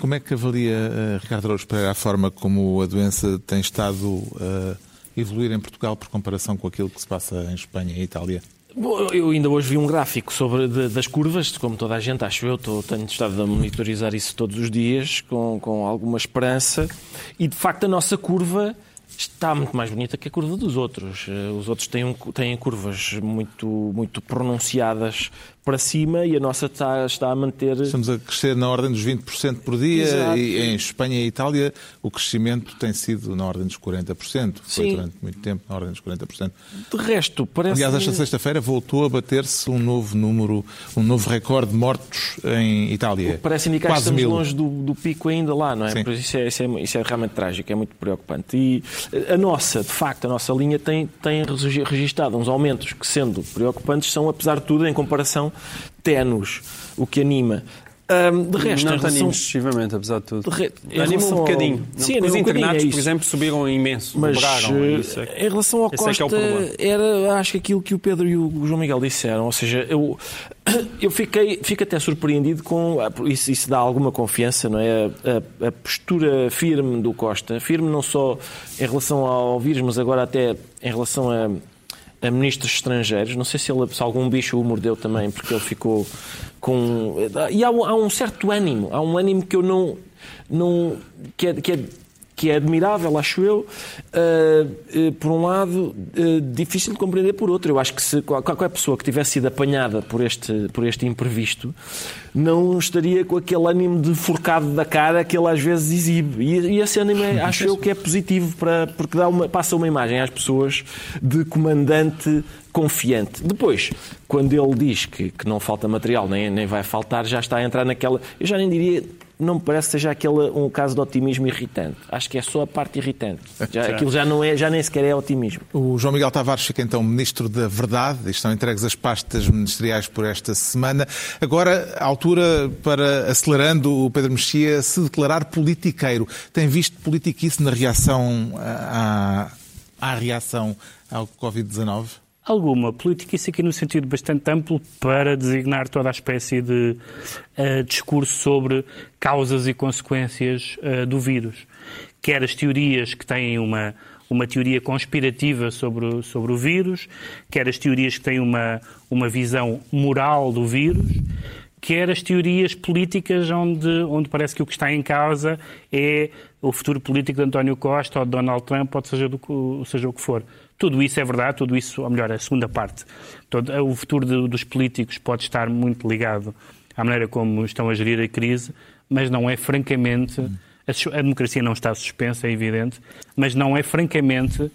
Como é que avalia, eh, Ricardo Araújo Pereira, a forma como a doença tem estado eh, evoluir em Portugal por comparação com aquilo que se passa em Espanha e Itália? Bom, eu ainda hoje vi um gráfico sobre de, das curvas, como toda a gente, acho eu, estou, tenho estado a monitorizar isso todos os dias, com, com alguma esperança, e de facto a nossa curva está muito mais bonita que a curva dos outros. Eh, os outros têm, têm curvas muito, muito pronunciadas para cima e a nossa está, está a manter. Estamos a crescer na ordem dos 20% por dia Exato. e em Espanha e Itália o crescimento tem sido na ordem dos 40%. Foi Sim. durante muito tempo na ordem dos 40%. De resto, parece. Aliás, esta sexta-feira voltou a bater-se um novo número, um novo recorde de mortos em Itália. Parece indicar que Quase estamos mil. longe do, do pico ainda lá, não é? Isso, é, isso, é, isso é realmente trágico, é muito preocupante. E a nossa, de facto, a nossa linha tem, tem regi- registado uns aumentos que, sendo preocupantes, são, apesar de tudo, em comparação, tenos, o que anima. Ahm, de resto, não te relação... excessivamente, apesar de tudo. Re- Anima um ao- bocadinho. Sim, Porque os um internatos, é por exemplo, subiram imenso. Mas dobraram. eh, Isso é- em relação ao esse é é Costa, problema. era acho que aquilo que o Pedro e o João Miguel disseram. Ou seja, eu, eu fiquei, fico até surpreendido com. ah, Isso, isso dá alguma confiança, não é? A, a- a postura firme do Costa. Firme não só em relação ao vírus, mas agora até em relação a. A ministros estrangeiros, não sei se, ele, se algum bicho o mordeu também, porque ele ficou com. E há, um- há um certo ânimo, há um ânimo que eu não. não que, é, que, é, que é admirável, acho eu, ah, eh, por um lado, eh, difícil de compreender por outro. Eu acho que se qual- qualquer pessoa que tivesse sido apanhada por este, por este imprevisto não estaria com aquele ânimo de forcado da cara que ele às vezes exibe. E, e esse ânimo é- acho eu que é positivo, para, porque dá uma, passa uma imagem às pessoas de comandante confiante. Depois, quando ele diz que, que não falta material, nem, nem vai faltar, já está a entrar naquela. Eu já nem diria. Não me parece que seja aquele um caso de otimismo irritante. Acho que é só a parte irritante. Já, aquilo já, não é, já nem sequer é otimismo. O João Miguel Tavares fica então Ministro da Verdade estão entregues as pastas ministeriais por esta semana. Agora, a altura para, acelerando o Pedro Mexia, se declarar politiqueiro. Tem visto politiquice na reação à, à reação ao Covid-19? Alguma política, isso aqui no sentido bastante amplo para designar toda a espécie de eh, discurso sobre causas e consequências eh, do vírus. Quer as teorias que têm uma, uma teoria conspirativa sobre, sobre o vírus, quer as teorias que têm uma, uma visão moral do vírus, quer as teorias políticas onde, onde parece que o que está em causa é o futuro político de António Costa ou de Donald Trump, ou seja, do, seja o que for. Tudo isso é verdade, tudo isso, ou melhor, a segunda parte. Todo, o futuro de- dos políticos pode estar muito ligado à maneira como estão a gerir a crise, mas não é francamente. A, a democracia não está suspensa, é evidente, mas não é francamente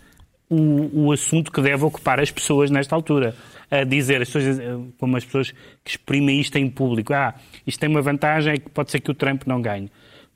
o, o assunto que deve ocupar as pessoas nesta altura. A dizer, as pessoas, como as pessoas que exprimem isto em público, ah, isto tem uma vantagem, é que pode ser que o Trump não ganhe.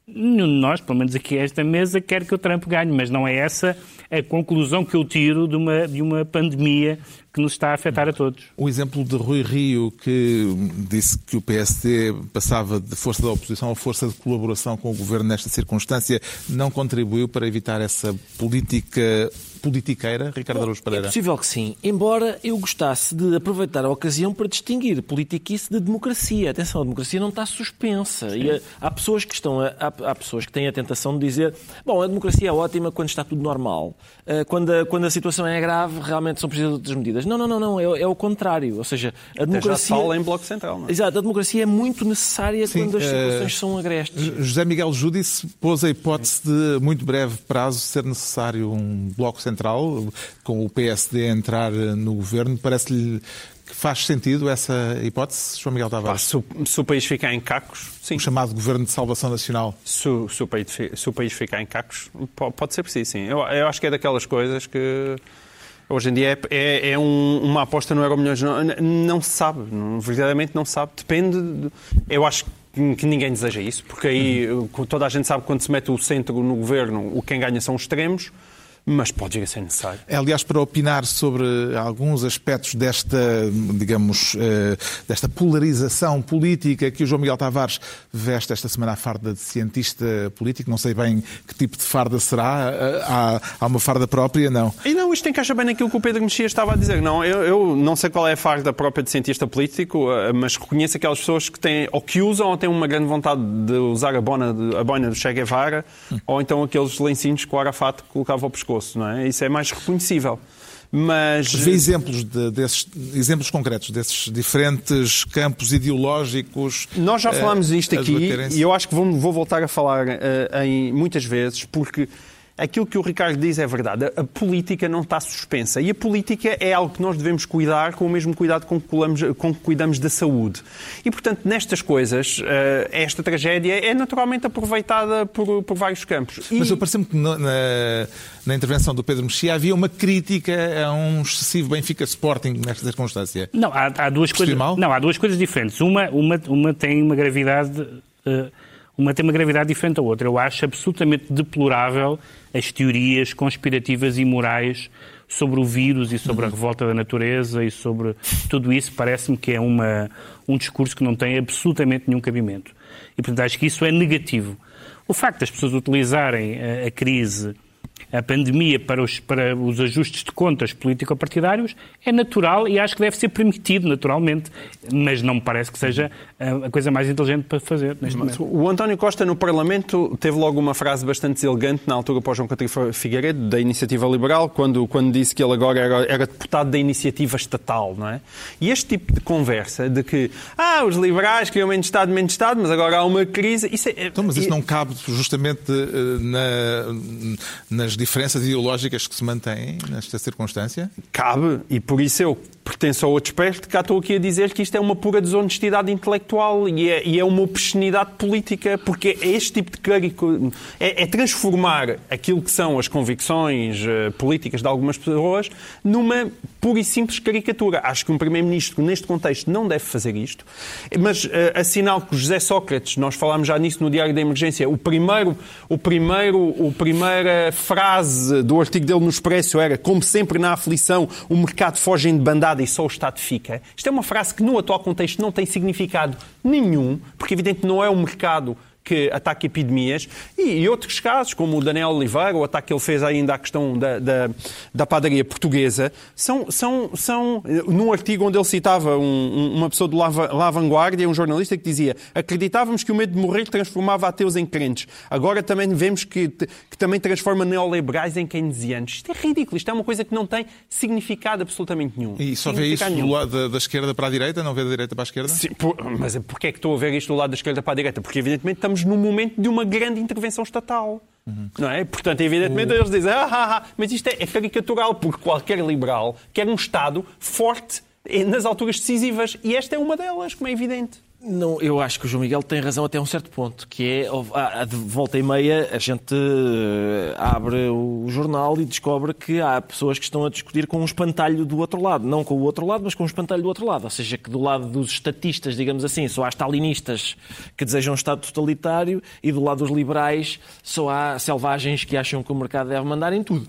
Nenhum de nós, pelo menos aqui esta mesa, quer que o Trump ganhe, mas não é essa a conclusão que eu tiro de uma, de uma pandemia que nos está a afetar a todos. O exemplo de Rui Rio, que disse que o PSD passava de força da oposição a força de colaboração com o governo nesta circunstância, não contribuiu para evitar essa política politiqueira, Ricardo Araújo É Pereira? possível que sim, embora eu gostasse de aproveitar a ocasião para distinguir politiquice de democracia. Atenção, a democracia não está suspensa. E há, há pessoas que estão há, há pessoas que têm a tentação de dizer bom, a democracia é ótima quando está tudo normal. Ah, Quando a, quando a situação é grave, realmente são precisas outras medidas. Não, não, não, não. É, é o contrário. Ou seja, a Até já democracia... fala em Bloco Central, não é? Exato, a democracia é muito necessária Sim, quando as eh, situações são agrestes. José Miguel Júdice pôs a hipótese de muito breve prazo ser necessário um bloco central, com o PSD a entrar no governo. Parece-lhe que faz sentido essa hipótese, João Miguel Tavares? se, o, se o país ficar em cacos, sim. O chamado Governo de Salvação Nacional. Se, o- se o país, se o país ficar em cacos, po- pode ser preciso, sim. Eu, eu acho que é daquelas coisas que hoje em dia é, é- é um- uma aposta no Euro Milhões. Não, não se sabe, não- verdadeiramente não se sabe. Depende. de- eu acho que, ninguém deseja isso, porque aí uh, toda a gente sabe que quando se mete o centro no governo, o quem ganha são os extremos, mas pode vir a ser necessário. É, Aliás, para opinar sobre alguns aspectos desta, digamos, eh, desta polarização política que o João Miguel Tavares veste esta semana à farda de cientista político, não sei bem que tipo de farda será, eh, há, uma farda própria, não? E não, isto encaixa bem naquilo que o Pedro Mexia estava a dizer. Não, eu, eu não sei qual é a farda própria de cientista político, eh, mas reconheço aquelas pessoas que têm, ou que usam, ou têm uma grande vontade de usar a boina, a boina do Che Guevara, ou então aqueles lencinhos que o Arafat colocava ao pescoço. Pescoço, não é? Isso é mais reconhecível. Mas... Vê exemplos, de, desses, exemplos concretos desses diferentes campos ideológicos. Nós já falámos uh, disto aqui e eu acho que vou, vou voltar a falar uh, em muitas vezes, porque aquilo que o Ricardo diz é verdade. A política não está suspensa. E a política é algo que nós devemos cuidar com o mesmo cuidado com que, cuidamos, com que cuidamos da saúde. E, portanto, nestas coisas, eh, esta tragédia é naturalmente aproveitada por, por vários campos. E... Mas eu parece-me que na, na, intervenção do Pedro Mexia havia uma crítica a um excessivo Benfica Sporting nesta circunstância. Não, há, há duas coisas. Mal? Não, há duas coisas diferentes. Uma, uma, uma tem uma gravidade. Uh, uma tem uma gravidade diferente da outra. Eu acho absolutamente deplorável as teorias conspirativas e morais sobre o vírus e sobre a revolta da natureza e sobre tudo isso, parece-me que é uma, um discurso que não tem absolutamente nenhum cabimento. E, portanto, acho que isso é negativo. O facto das pessoas utilizarem a, a crise a pandemia para os, para os ajustes de contas político-partidários é natural e acho que deve ser permitido naturalmente, mas não me parece que seja a coisa mais inteligente para fazer neste momento. O António Costa no Parlamento teve logo uma frase bastante elegante na altura para o João Coutinho Figueiredo, da Iniciativa Liberal, quando, quando disse que ele agora era, era deputado da Iniciativa Estatal, não é? E este tipo de conversa de que, ah, os liberais queriam menos Estado, menos Estado, mas agora há uma crise... Isso é, então, mas isso não cabe justamente eh, na, nas diferenças ideológicas que se mantêm nesta circunstância? Cabe, e por isso eu pertenço ao outro espectro, cá estou aqui a dizer que isto é uma pura desonestidade intelectual e é, e é uma obscenidade política, porque é este tipo de carico... É, é, transformar aquilo que são as convicções uh, políticas de algumas pessoas numa pura e simples caricatura. Acho que um Primeiro-Ministro, neste contexto, não deve fazer isto, mas uh, assinal que o José Sócrates, nós falámos já nisso no Diário da Emergência, o primeiro, o primeiro, o primeira frase do artigo dele no Expresso era, como sempre na aflição, o mercado foge em bandada e só o Estado fica. Isto é uma frase que no atual contexto não tem significado nenhum, porque evidente não é o mercado que ataca epidemias, e, outros casos, como o Daniel Oliveira, o ataque que ele fez ainda à questão da, da, da padaria portuguesa, são, são, são, num artigo onde ele citava um, uma pessoa do La Vanguardia, um jornalista que dizia acreditávamos que o medo de morrer transformava ateus em crentes, agora também vemos que, que também transforma neoliberais em keynesianos. Isto é ridículo, isto é uma coisa que não tem significado absolutamente nenhum. E só vê isso nenhum. do lado da, da, esquerda para a direita, não vê da direita para a esquerda? Sim, por, mas porquê é que estou a ver isto do lado da esquerda para a direita? Porque evidentemente estamos estamos num momento de uma grande intervenção estatal. Uhum. Não é? Portanto, evidentemente, eles dizem, ah, ah, ah, mas isto é, é caricatural, porque qualquer liberal quer um Estado forte nas alturas decisivas. E esta é uma delas, como é evidente. Não, eu acho que o João Miguel tem razão até um certo ponto, que é, de volta e meia, a gente eh, abre o jornal e descobre que há pessoas que estão a discutir com um espantalho do outro lado. Não com o outro lado, mas com um espantalho do outro lado. Ou seja, que do lado dos estatistas, digamos assim, só há stalinistas que desejam um Estado totalitário e do lado dos liberais só há selvagens que acham que o mercado deve mandar em tudo.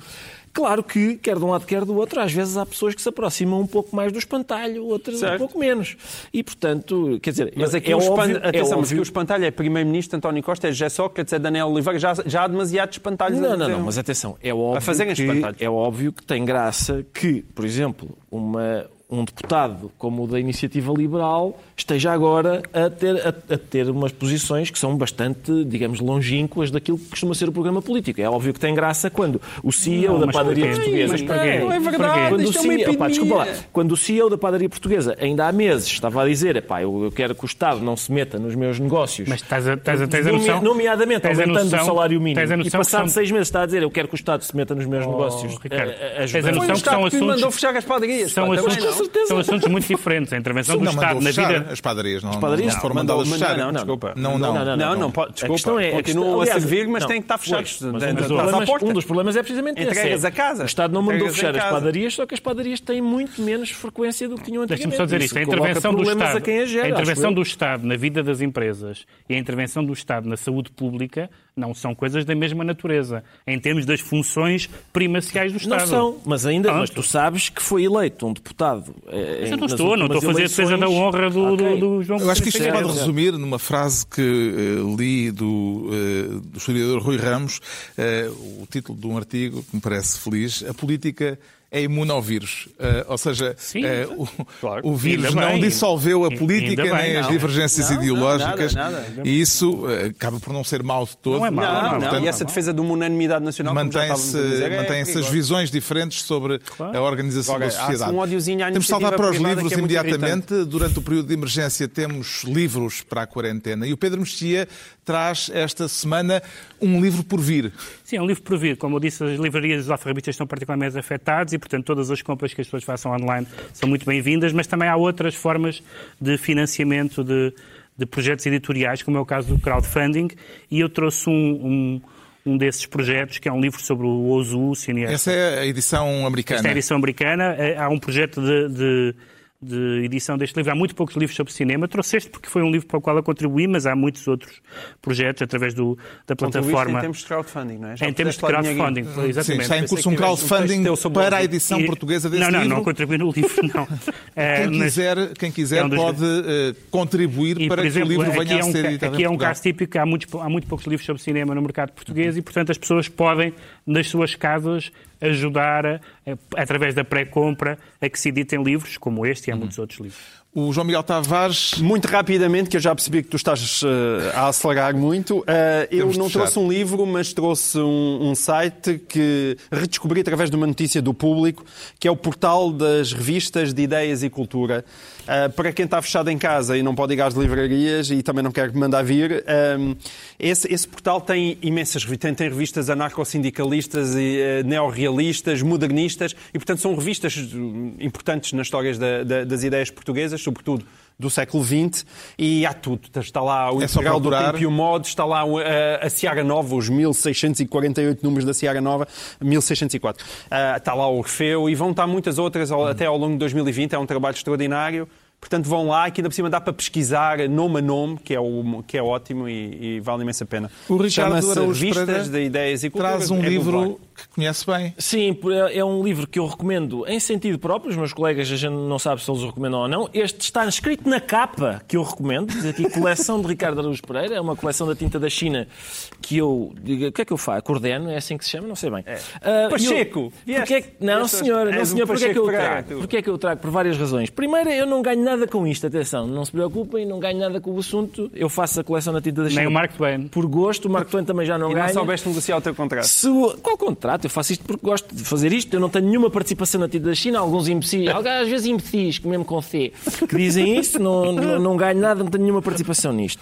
Claro que, quer de um lado, quer do outro, às vezes há pessoas que se aproximam um pouco mais do espantalho, outras certo. um pouco menos. E, portanto, quer dizer, mas aqui é, é óbvio, atenção, é óbvio... mas aqui o espantalho é Primeiro-Ministro António Costa, é José Sócrates, é Daniel Oliveira, já, já há demasiados espantalhos não, não, não, mas atenção, é óbvio, a fazerem que, é óbvio que tem graça que, por exemplo, uma, um deputado como o da Iniciativa Liberal esteja agora a ter, a, a, ter umas posições que são bastante, digamos, longínquas daquilo que costuma ser o programa político. É óbvio que tem graça quando o CEO não, da padaria portuguesa... Mas Não é verdade, quando o CEO, é opa, desculpa lá, quando o CEO da padaria portuguesa ainda há meses estava a dizer epá, eu, eu quero que o Estado não se meta nos meus negócios... Mas estás a, estás a, tens a noção... Nomeadamente aumentando noção, o salário mínimo. E passado são... seis meses está a dizer eu quero que o Estado se meta nos meus oh, negócios. Ricardo, a, a tens a noção que são assuntos... mandou fechar as padarias. São, assuntos, são assuntos muito diferentes. A intervenção do Estado na vida... as padarias, não padarias não, foram mandadas fechar. Não, não, desculpa. Não, não, não. Não, não, pode, desculpa. É, continuam a servir, mas têm que estar fechados. Um dos problemas é precisamente esse. Entregas a casa. O Estado não mandou fechar as padarias, só que as padarias têm muito menos frequência do que tinham antigamente. Deixa-me só dizer isto. A intervenção do Estado, a intervenção do Estado na vida das empresas e a intervenção do Estado na saúde pública não são coisas da mesma natureza, em termos das funções primaciais do Estado. Não são, mas ainda, mas tu sabes que foi eleito um deputado. Eh, eu não estou, não estou a fazer eleições... defesa da honra do, okay. do, do João Eu acho que isto se pode resumir numa frase que uh, li do, uh, do historiador Rui Ramos, uh, o título de um artigo que me parece feliz. A política é imune ao vírus. Uh, ou seja, Sim, uh, o, claro. o vírus Ainda não bem. dissolveu a Ainda política bem, nem as não. divergências Não, não, ideológicas. nada, nada. E isso uh, acaba por não ser mau de todo. Não é mau, Não, não, não, Portanto, e essa defesa de uma unanimidade nacional, Mantém-se dizer, é mantém-se as visões diferentes sobre a organização Agora, da há sociedade. um temos de saltar para os livros é imediatamente. Durante o período de emergência temos livros para a quarentena. E o Pedro Mexia traz esta semana um livro por vir. Sim, é um livro por vir. Como eu disse, as livrarias e os alfarrabistas estão particularmente afetados e, portanto, todas as compras que as pessoas façam online são muito bem-vindas, mas também há outras formas de financiamento de, de projetos editoriais, como é o caso do crowdfunding, e eu trouxe um, um, um desses projetos, que é um livro sobre o Ozu, o cineasta. Essa é a edição americana. Esta é a edição americana. Eh, Há um projeto de, de- de edição deste livro. Há muito poucos livros sobre cinema. Trouxe este porque foi um livro para o qual eu contribuí, mas há muitos outros projetos através do, da plataforma. Em termos de crowdfunding, não é? Já Em termos de crowdfunding, exatamente. Sim, está em curso um um crowdfunding o para a edição E- portuguesa desse não, não, livro. não contribuí no livro, não. Eh, Quem mas- quiser, quem quiser é um dos- pode eh, contribuir E, para exemplo, que o livro aqui venha é um, a ser editado aqui é um caso típico que há, muitos, há muito poucos livros sobre cinema no mercado português e, portanto, as pessoas podem, nas suas casas, ajudar, a- a- através da pré-compra, a que se editem livros como este e há muitos outros livros. O João Miguel Tavares Muito rapidamente, que eu já percebi que tu estás eh, a acelerar muito. eh, eu não trouxe um livro, mas trouxe um, um site que redescobri através de uma notícia do público, que é o portal das revistas de ideias e cultura. Eh, para quem está fechado em casa e não pode ir às livrarias e também não quer mandar vir, eh, esse, esse portal tem imensas revistas. Tem, tem revistas anarcossindicalistas, e, eh, neorrealistas, modernistas, e portanto são revistas eh, importantes nas histórias da- da- das ideias portuguesas, sobretudo do século XX, e há tudo. Está lá o É Integral do. Tempo e o Mod, está lá o- a, a Seara Nova, os 1648 números da Seara Nova, 1604. Ah, está lá o Orfeu, e vão estar muitas outras ao- até ao longo de 2020. É um trabalho extraordinário. Portanto, vão lá, que ainda por cima dá para pesquisar nome a nome, que é, o, que é ótimo e, e vale imensa pena. O Ricardo Chama-se Pereira de Ideias e Culturas. traz um É livro. Que conhece bem. Sim, é é um livro que eu recomendo em sentido próprio. Os meus colegas, a gente não sabe se eles o recomendam ou não. Este está escrito na capa que eu recomendo. Diz aqui coleção de Ricardo Araújo Pereira. É uma coleção da tinta da China que eu. diga- O que é que eu faço? Coordeno? É assim que se chama? Não sei bem. Ah, Pacheco, e eu- é que- Não, senhor. Não, senhor. Porquê é que eu Pacheco trago? é que eu o trago? Por várias razões. Primeiro, eu não ganho nada com isto. Atenção, não se preocupem, não ganho nada com o assunto. Eu faço a coleção da tinta da China. Nem o Mark Twain. Por gosto. O Marco Twain também já não E ganha. não soubeste negociar o teu contrato. Se o- Qual contrato? Eu faço isto porque gosto de fazer isto. Eu não tenho nenhuma participação na tinta da China. Alguns imbecis, às vezes imbecis, mesmo com C, que dizem isso, não, não, não ganho nada, não tenho nenhuma participação nisto.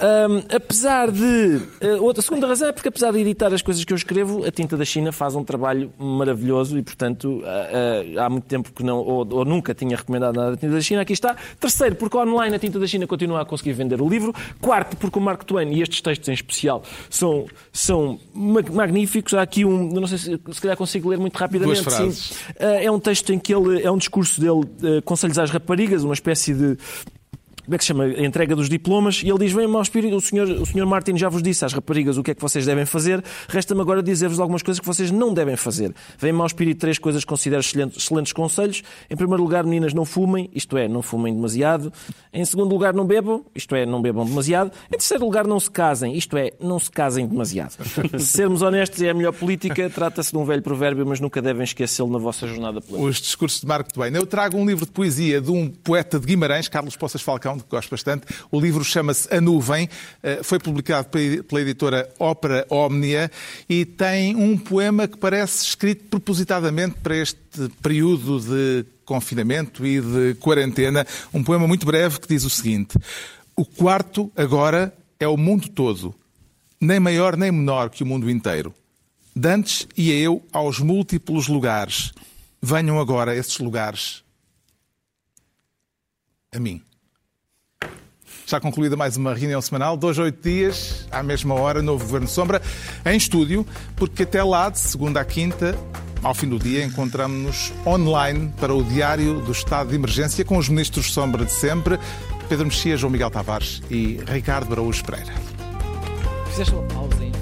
Ahm, apesar de. eh, outra segunda razão é porque, apesar de editar as coisas que eu escrevo, a tinta da China faz um trabalho maravilhoso e, portanto, ah, ah, há muito tempo que não, ou, ou nunca tinha recomendado nada da tinta da China. Aqui está. Terceiro, porque online a tinta da China continua a conseguir vender o livro. Quarto, porque o Mark Twain e estes textos em especial são, são ma- magníficos. Há aqui um, não sei se, se calhar consigo ler muito rapidamente. Duas sim. frases. Ah, É um texto em que ele, é um discurso dele, ah, conselhos às raparigas, uma espécie de como é que se chama? A entrega dos diplomas, e ele diz: Vem, mau espírito, o senhor, o senhor Martin já vos disse às raparigas o que é que vocês devem fazer, resta-me agora dizer-vos algumas coisas que vocês não devem fazer. Vem, mau espírito, três coisas que considero excelentes, excelentes conselhos. Em primeiro lugar, meninas, não fumem, isto é, não fumem demasiado. Em segundo lugar, não bebam, isto é, não bebam demasiado. Em terceiro lugar, não se casem, isto é, não se casem demasiado. Se sermos honestos, é a melhor política, trata-se de um velho provérbio, mas nunca devem esquecê-lo na vossa jornada política. Os discursos de Marco Twain. Eu trago um livro de poesia de um poeta de Guimarães, Carlos Poças Falcão, de que gosto bastante. O livro chama-se A Nuvem, eh, foi publicado pela editora Ópera Omnia e tem um poema que parece escrito propositadamente para este período de confinamento e de quarentena. Um poema muito breve que diz o seguinte: O quarto agora é o mundo todo, nem maior nem menor que o mundo inteiro. Dantes ia eu aos múltiplos lugares. Venham agora esses lugares a mim. Está concluída mais uma reunião semanal, dois, oito dias, à mesma hora, novo Governo Sombra, em estúdio, porque até lá, de segunda à quinta, ao fim do dia, encontramos-nos online para o Diário do Estado de Emergência com os ministros Sombra de sempre, Pedro Mexia, João Miguel Tavares e Ricardo Araújo Pereira. Fizeste uma pausa, hein?